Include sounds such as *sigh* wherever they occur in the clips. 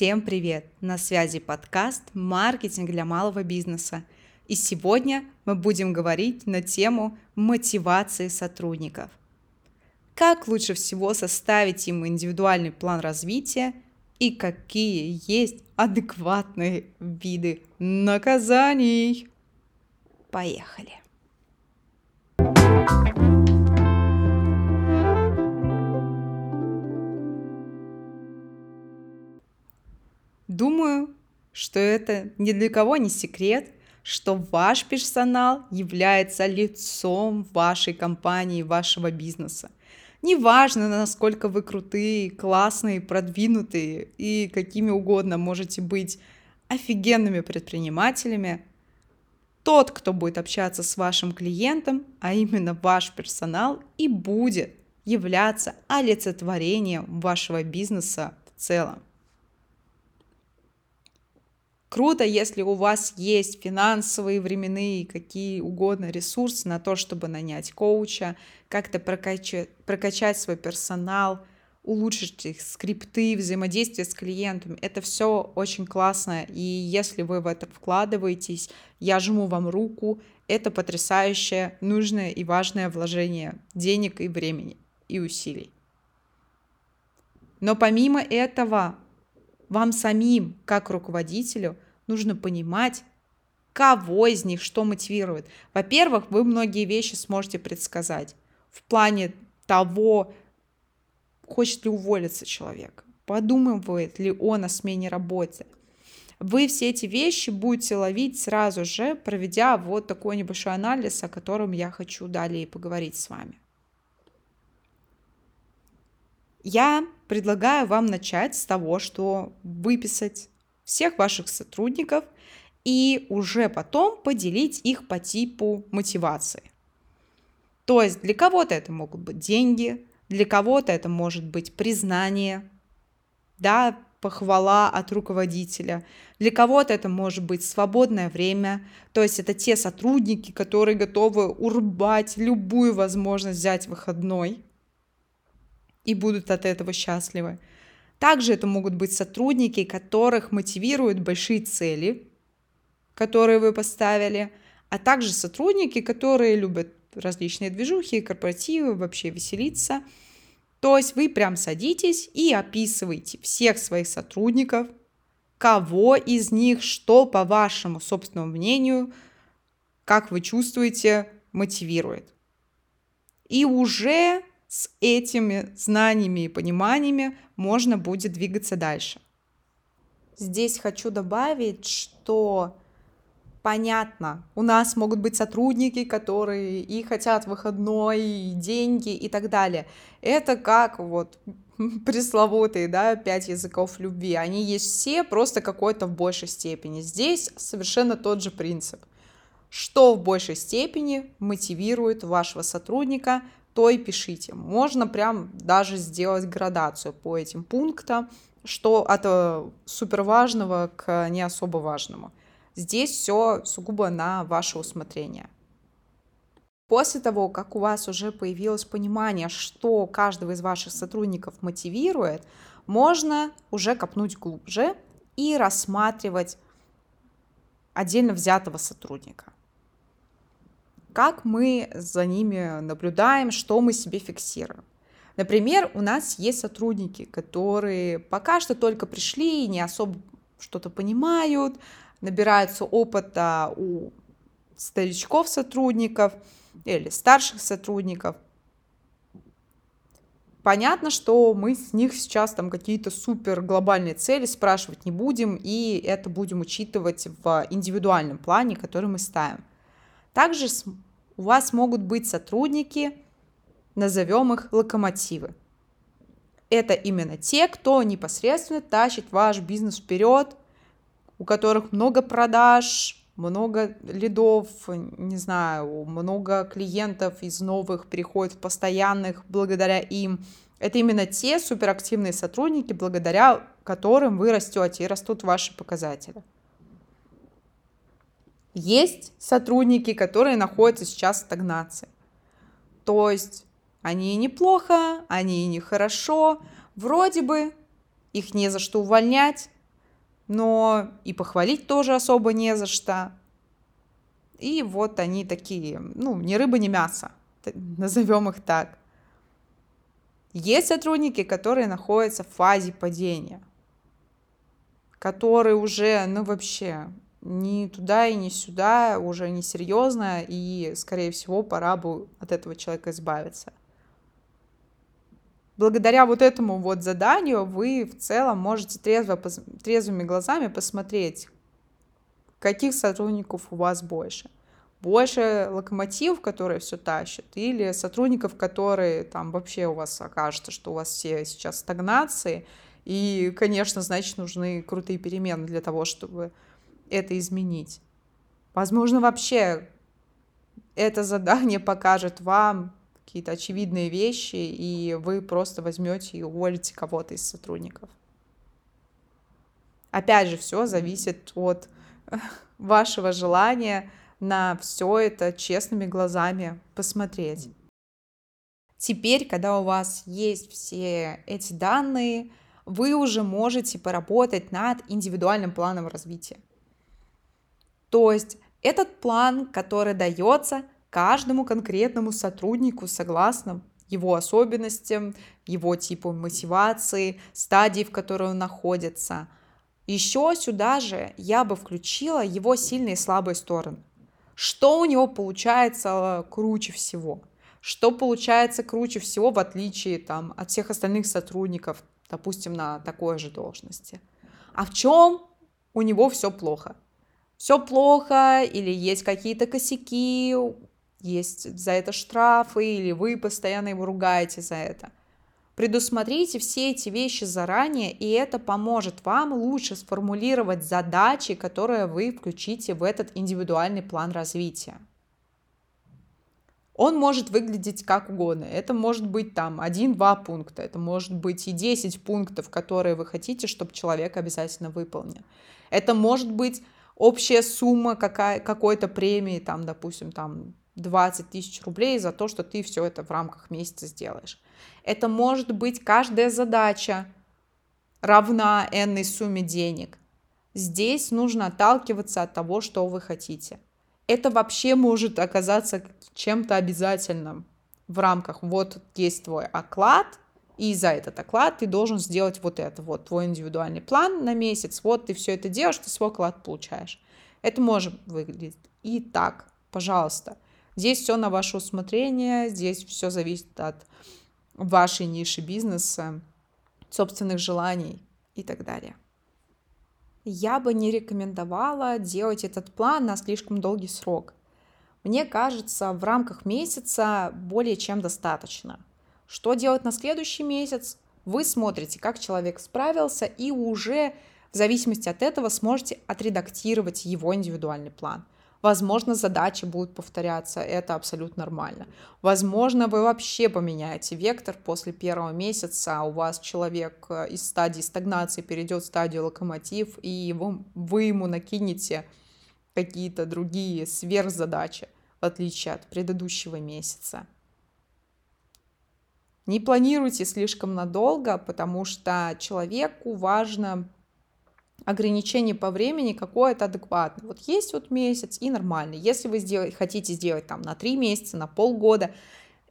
Всем привет! На связи подкаст «Маркетинг для малого бизнеса». И сегодня мы будем говорить на тему мотивации сотрудников. Как лучше всего составить им индивидуальный план развития и какие есть адекватные виды наказаний. Поехали! Думаю, что это ни для кого не секрет, что ваш персонал является лицом вашей компании, вашего бизнеса. Неважно, насколько вы крутые, классные, продвинутые и какими угодно можете быть офигенными предпринимателями, тот, кто будет общаться с вашим клиентом, а именно ваш персонал, и будет являться олицетворением вашего бизнеса в целом. Круто, если у вас есть финансовые, временные, какие угодно ресурсы на то, чтобы нанять коуча, как-то прокачать, прокачать свой персонал, улучшить их скрипты, взаимодействие с клиентами. Это все очень классно. И если вы в это вкладываетесь, я жму вам руку. Это потрясающее, нужное и важное вложение денег и времени и усилий. Но помимо этого, вам самим, как руководителю, нужно понимать, кого из них что мотивирует. Во-первых, вы многие вещи сможете предсказать в плане того, хочет ли уволиться человек, подумывает ли он о смене работы. Вы все эти вещи будете ловить сразу же, проведя вот такой небольшой анализ, о котором я хочу далее поговорить с вами. Я предлагаю вам начать с того, что выписать всех ваших сотрудников и уже потом поделить их по типу мотивации. То есть для кого-то это могут быть деньги, для кого-то это может быть признание, да, похвала от руководителя. Для кого-то это может быть свободное время, то есть это те сотрудники, которые готовы урбать любую возможность взять выходной и будут от этого счастливы. Также это могут быть сотрудники, которых мотивируют большие цели, которые вы поставили, а также сотрудники, которые любят различные движухи, корпоративы, вообще веселиться. То есть вы прям садитесь и описываете всех своих сотрудников, кого из них, что по вашему собственному мнению, как вы чувствуете, мотивирует. И уже с этими знаниями и пониманиями можно будет двигаться дальше. Здесь хочу добавить, что понятно, у нас могут быть сотрудники, которые и хотят выходной, и деньги и так далее. Это как вот *laughs* пресловутые, да, пять языков любви. Они есть все, просто какой-то в большей степени. Здесь совершенно тот же принцип. Что в большей степени мотивирует вашего сотрудника то и пишите. Можно прям даже сделать градацию по этим пунктам, что от э, супер важного к не особо важному. Здесь все сугубо на ваше усмотрение. После того, как у вас уже появилось понимание, что каждого из ваших сотрудников мотивирует, можно уже копнуть глубже и рассматривать отдельно взятого сотрудника как мы за ними наблюдаем, что мы себе фиксируем. Например, у нас есть сотрудники, которые пока что только пришли и не особо что-то понимают, набираются опыта у старичков сотрудников или старших сотрудников. Понятно, что мы с них сейчас там какие-то супер глобальные цели спрашивать не будем, и это будем учитывать в индивидуальном плане, который мы ставим. Также у вас могут быть сотрудники, назовем их локомотивы. Это именно те, кто непосредственно тащит ваш бизнес вперед, у которых много продаж, много лидов, не знаю, много клиентов из новых переходит в постоянных благодаря им. Это именно те суперактивные сотрудники, благодаря которым вы растете и растут ваши показатели. Есть сотрудники, которые находятся сейчас в стагнации. То есть они неплохо, они нехорошо, вроде бы их не за что увольнять, но и похвалить тоже особо не за что. И вот они такие, ну, ни рыба, ни мясо, назовем их так. Есть сотрудники, которые находятся в фазе падения, которые уже, ну, вообще ни туда и ни сюда, уже не серьезно, и, скорее всего, пора бы от этого человека избавиться. Благодаря вот этому вот заданию вы в целом можете трезво, трезвыми глазами посмотреть, каких сотрудников у вас больше. Больше локомотивов, которые все тащат, или сотрудников, которые там вообще у вас окажется, что у вас все сейчас стагнации, и, конечно, значит, нужны крутые перемены для того, чтобы это изменить. Возможно, вообще это задание *laughs* покажет вам какие-то очевидные вещи, и вы просто возьмете и уволите кого-то из сотрудников. Опять же, все зависит от *laughs* вашего желания на все это честными глазами посмотреть. Теперь, когда у вас есть все эти данные, вы уже можете поработать над индивидуальным планом развития. То есть этот план, который дается каждому конкретному сотруднику согласно его особенностям, его типу мотивации, стадии, в которой он находится. Еще сюда же я бы включила его сильные и слабые стороны. Что у него получается круче всего? Что получается круче всего в отличие там, от всех остальных сотрудников, допустим, на такой же должности? А в чем у него все плохо? Все плохо, или есть какие-то косяки, есть за это штрафы, или вы постоянно его ругаете за это. Предусмотрите все эти вещи заранее, и это поможет вам лучше сформулировать задачи, которые вы включите в этот индивидуальный план развития. Он может выглядеть как угодно. Это может быть там один-два пункта, это может быть и 10 пунктов, которые вы хотите, чтобы человек обязательно выполнил. Это может быть общая сумма какая, какой-то премии, там, допустим, там 20 тысяч рублей за то, что ты все это в рамках месяца сделаешь. Это может быть каждая задача равна энной сумме денег. Здесь нужно отталкиваться от того, что вы хотите. Это вообще может оказаться чем-то обязательным в рамках вот есть твой оклад, и за этот оклад ты должен сделать вот это, вот твой индивидуальный план на месяц, вот ты все это делаешь, ты свой оклад получаешь. Это может выглядеть и так, пожалуйста. Здесь все на ваше усмотрение, здесь все зависит от вашей ниши бизнеса, собственных желаний и так далее. Я бы не рекомендовала делать этот план на слишком долгий срок. Мне кажется, в рамках месяца более чем достаточно – что делать на следующий месяц? Вы смотрите, как человек справился, и уже в зависимости от этого сможете отредактировать его индивидуальный план. Возможно, задачи будут повторяться, это абсолютно нормально. Возможно, вы вообще поменяете вектор после первого месяца, у вас человек э, из стадии стагнации перейдет в стадию локомотив, и вы ему накинете какие-то другие сверхзадачи, в отличие от предыдущего месяца. Не планируйте слишком надолго, потому что человеку важно ограничение по времени какое-то адекватное. Вот есть вот месяц и нормально. Если вы сделать, хотите сделать там на три месяца, на полгода,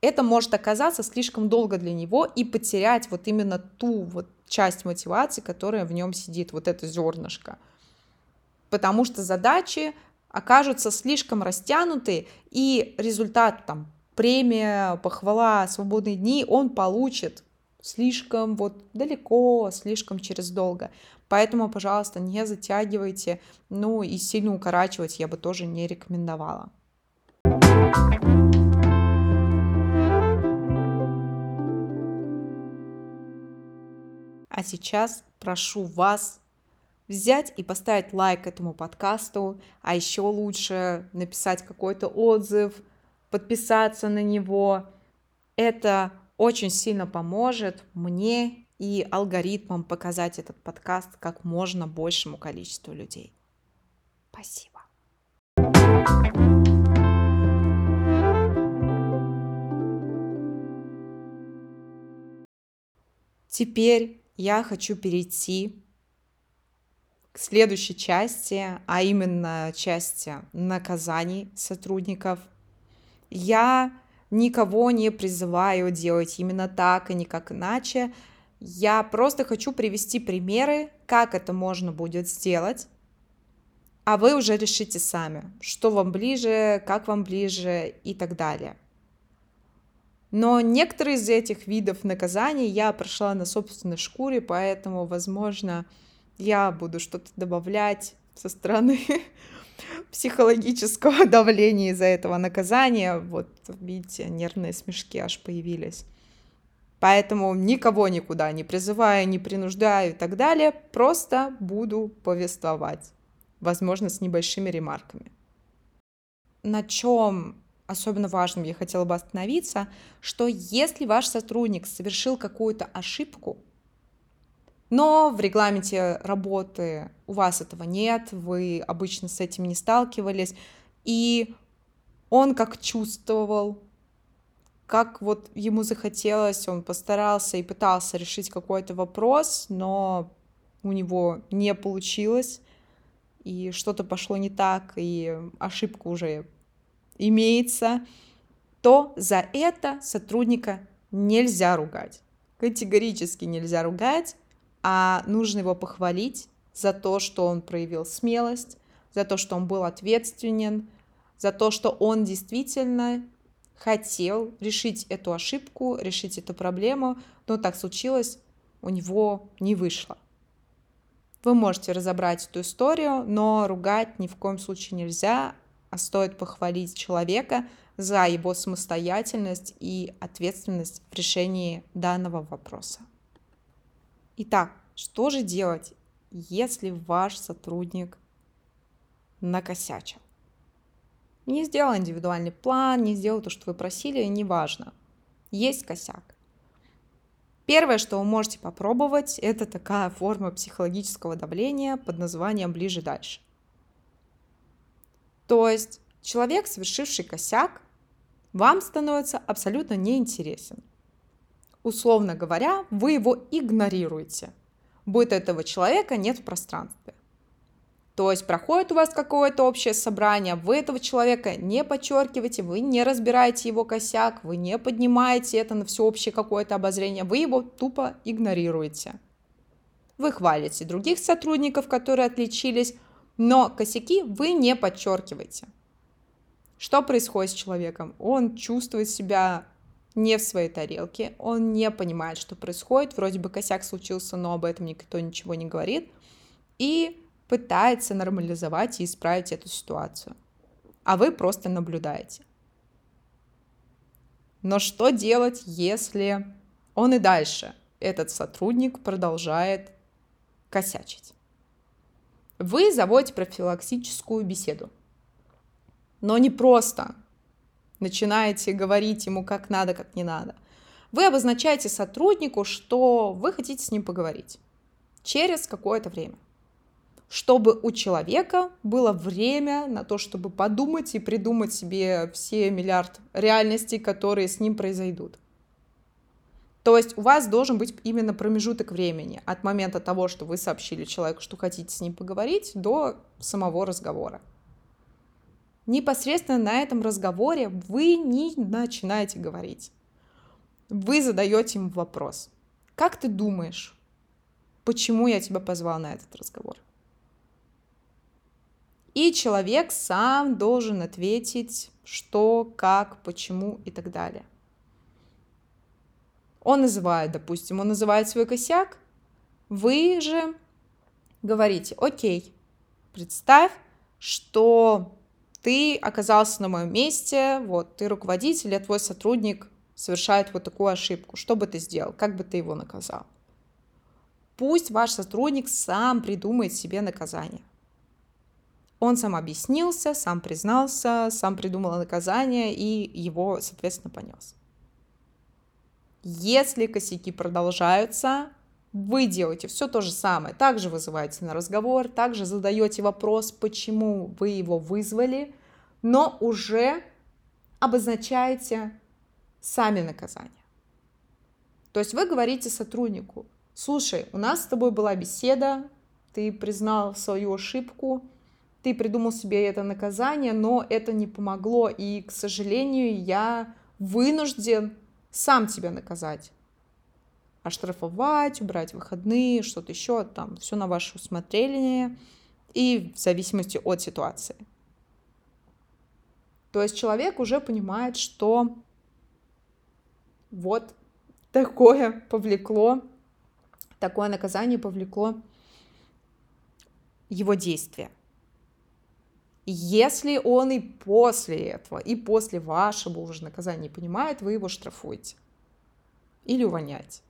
это может оказаться слишком долго для него и потерять вот именно ту вот часть мотивации, которая в нем сидит, вот это зернышко. Потому что задачи окажутся слишком растянуты, и результат там премия, похвала, свободные дни он получит слишком вот далеко, слишком через долго. Поэтому, пожалуйста, не затягивайте, ну и сильно укорачивать я бы тоже не рекомендовала. А сейчас прошу вас взять и поставить лайк этому подкасту, а еще лучше написать какой-то отзыв, подписаться на него. Это очень сильно поможет мне и алгоритмам показать этот подкаст как можно большему количеству людей. Спасибо. Теперь я хочу перейти к следующей части, а именно части наказаний сотрудников. Я никого не призываю делать именно так и никак иначе. Я просто хочу привести примеры, как это можно будет сделать, а вы уже решите сами, что вам ближе, как вам ближе и так далее. Но некоторые из этих видов наказаний я прошла на собственной шкуре, поэтому, возможно, я буду что-то добавлять со стороны *laughs* психологического *laughs* давления из-за этого наказания. Вот, видите, нервные смешки аж появились. Поэтому никого никуда не призываю, не принуждаю и так далее. Просто буду повествовать, возможно, с небольшими ремарками. На чем особенно важным я хотела бы остановиться, что если ваш сотрудник совершил какую-то ошибку, но в регламенте работы у вас этого нет, вы обычно с этим не сталкивались, и он как чувствовал, как вот ему захотелось, он постарался и пытался решить какой-то вопрос, но у него не получилось, и что-то пошло не так, и ошибка уже имеется, то за это сотрудника нельзя ругать. Категорически нельзя ругать, а нужно его похвалить за то, что он проявил смелость, за то, что он был ответственен, за то, что он действительно хотел решить эту ошибку, решить эту проблему, но так случилось, у него не вышло. Вы можете разобрать эту историю, но ругать ни в коем случае нельзя, а стоит похвалить человека за его самостоятельность и ответственность в решении данного вопроса. Итак, что же делать, если ваш сотрудник накосячил? Не сделал индивидуальный план, не сделал то, что вы просили, неважно. Есть косяк. Первое, что вы можете попробовать, это такая форма психологического давления под названием «ближе-дальше». То есть человек, совершивший косяк, вам становится абсолютно неинтересен. Условно говоря, вы его игнорируете. Будет этого человека нет в пространстве. То есть проходит у вас какое-то общее собрание, вы этого человека не подчеркиваете, вы не разбираете его косяк, вы не поднимаете это на всеобщее какое-то обозрение, вы его тупо игнорируете. Вы хвалите других сотрудников, которые отличились, но косяки вы не подчеркиваете. Что происходит с человеком? Он чувствует себя не в своей тарелке, он не понимает, что происходит, вроде бы косяк случился, но об этом никто ничего не говорит, и пытается нормализовать и исправить эту ситуацию. А вы просто наблюдаете. Но что делать, если он и дальше, этот сотрудник, продолжает косячить? Вы заводите профилактическую беседу. Но не просто начинаете говорить ему как надо, как не надо. Вы обозначаете сотруднику, что вы хотите с ним поговорить через какое-то время чтобы у человека было время на то, чтобы подумать и придумать себе все миллиард реальностей, которые с ним произойдут. То есть у вас должен быть именно промежуток времени от момента того, что вы сообщили человеку, что хотите с ним поговорить, до самого разговора. Непосредственно на этом разговоре вы не начинаете говорить. Вы задаете ему вопрос. Как ты думаешь, почему я тебя позвал на этот разговор? И человек сам должен ответить, что, как, почему и так далее. Он называет, допустим, он называет свой косяк, вы же говорите, окей, представь, что ты оказался на моем месте, вот, ты руководитель, а твой сотрудник совершает вот такую ошибку. Что бы ты сделал? Как бы ты его наказал? Пусть ваш сотрудник сам придумает себе наказание. Он сам объяснился, сам признался, сам придумал наказание и его, соответственно, понес. Если косяки продолжаются, вы делаете все то же самое. Также вызываете на разговор, также задаете вопрос, почему вы его вызвали, но уже обозначаете сами наказания. То есть вы говорите сотруднику, слушай, у нас с тобой была беседа, ты признал свою ошибку, ты придумал себе это наказание, но это не помогло, и, к сожалению, я вынужден сам тебя наказать. Оштрафовать, убрать выходные, что-то еще, там, все на ваше усмотрение и в зависимости от ситуации. То есть человек уже понимает, что вот такое повлекло, такое наказание повлекло его действия. Если он и после этого, и после вашего уже наказания понимает, вы его штрафуете или увольняете.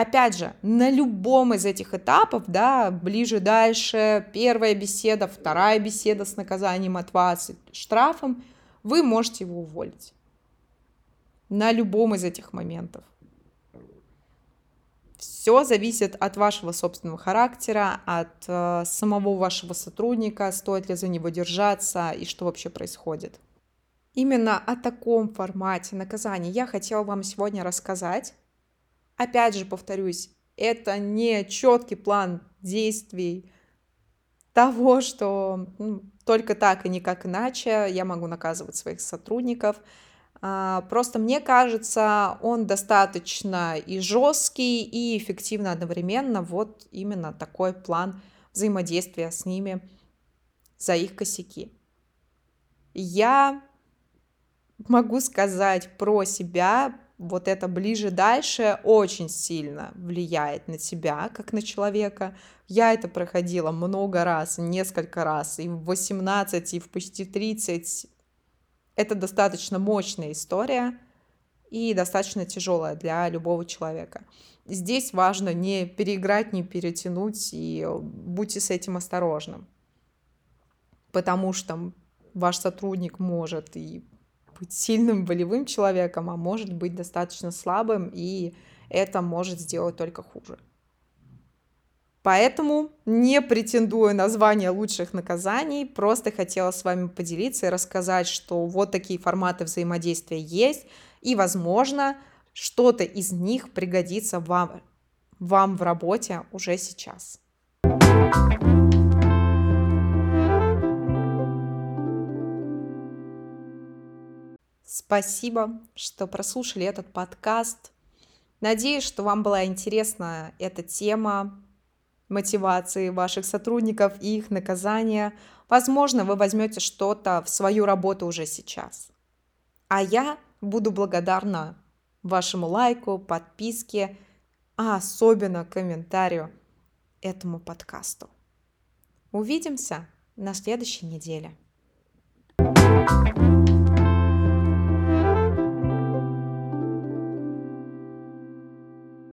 Опять же, на любом из этих этапов, да, ближе, дальше, первая беседа, вторая беседа с наказанием от вас, штрафом, вы можете его уволить. На любом из этих моментов. Все зависит от вашего собственного характера, от э, самого вашего сотрудника, стоит ли за него держаться и что вообще происходит. Именно о таком формате наказания я хотела вам сегодня рассказать. Опять же, повторюсь, это не четкий план действий того, что ну, только так и никак иначе я могу наказывать своих сотрудников – а, просто мне кажется, он достаточно и жесткий, и эффективно одновременно. Вот именно такой план взаимодействия с ними за их косяки. Я могу сказать про себя, вот это ближе-дальше очень сильно влияет на тебя, как на человека. Я это проходила много раз, несколько раз, и в 18, и в почти 30 это достаточно мощная история и достаточно тяжелая для любого человека. Здесь важно не переиграть, не перетянуть, и будьте с этим осторожным. Потому что ваш сотрудник может и быть сильным волевым человеком, а может быть достаточно слабым, и это может сделать только хуже. Поэтому не претендую на звание лучших наказаний, просто хотела с вами поделиться и рассказать, что вот такие форматы взаимодействия есть, и, возможно, что-то из них пригодится вам, вам в работе уже сейчас. Спасибо, что прослушали этот подкаст. Надеюсь, что вам была интересна эта тема, мотивации ваших сотрудников и их наказания. Возможно, вы возьмете что-то в свою работу уже сейчас. А я буду благодарна вашему лайку, подписке, а особенно комментарию этому подкасту. Увидимся на следующей неделе.